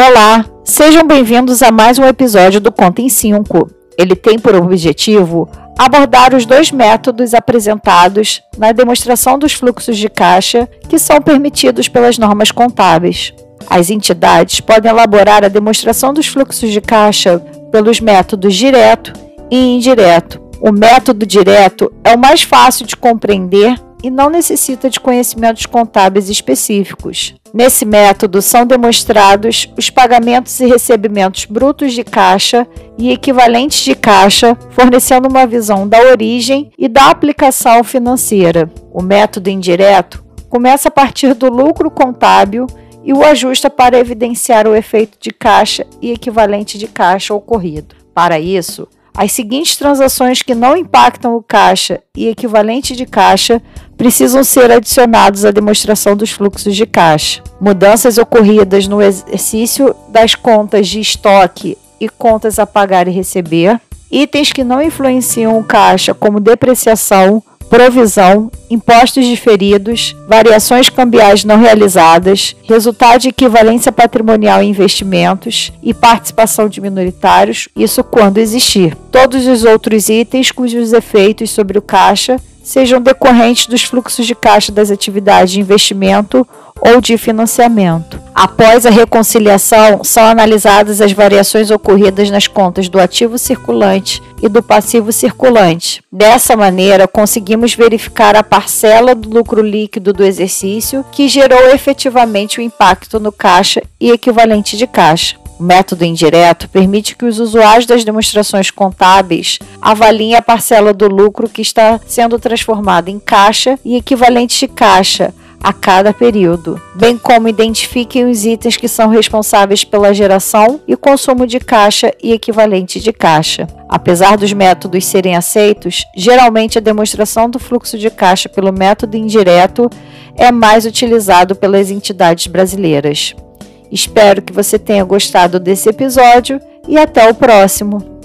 Olá, sejam bem-vindos a mais um episódio do Conta em 5. Ele tem por objetivo abordar os dois métodos apresentados na demonstração dos fluxos de caixa que são permitidos pelas normas contábeis. As entidades podem elaborar a demonstração dos fluxos de caixa pelos métodos direto e indireto. O método direto é o mais fácil de compreender e não necessita de conhecimentos contábeis específicos. Nesse método são demonstrados os pagamentos e recebimentos brutos de caixa e equivalentes de caixa, fornecendo uma visão da origem e da aplicação financeira. O método indireto começa a partir do lucro contábil e o ajusta para evidenciar o efeito de caixa e equivalente de caixa ocorrido. Para isso, as seguintes transações que não impactam o caixa e equivalente de caixa precisam ser adicionados à demonstração dos fluxos de caixa. Mudanças ocorridas no exercício das contas de estoque e contas a pagar e receber. Itens que não influenciam o caixa, como depreciação, provisão, impostos diferidos, variações cambiais não realizadas, resultado de equivalência patrimonial em investimentos e participação de minoritários, isso quando existir. Todos os outros itens cujos efeitos sobre o caixa sejam decorrentes dos fluxos de caixa das atividades de investimento ou de financiamento. Após a reconciliação, são analisadas as variações ocorridas nas contas do ativo circulante e do passivo circulante. Dessa maneira, conseguimos verificar a parcela do lucro líquido do exercício que gerou efetivamente o impacto no caixa e equivalente de caixa. O método indireto permite que os usuários das demonstrações contábeis avaliem a parcela do lucro que está sendo transformada em caixa e equivalente de caixa a cada período, bem como identifiquem os itens que são responsáveis pela geração e consumo de caixa e equivalente de caixa. Apesar dos métodos serem aceitos, geralmente a demonstração do fluxo de caixa pelo método indireto é mais utilizado pelas entidades brasileiras. Espero que você tenha gostado desse episódio e até o próximo.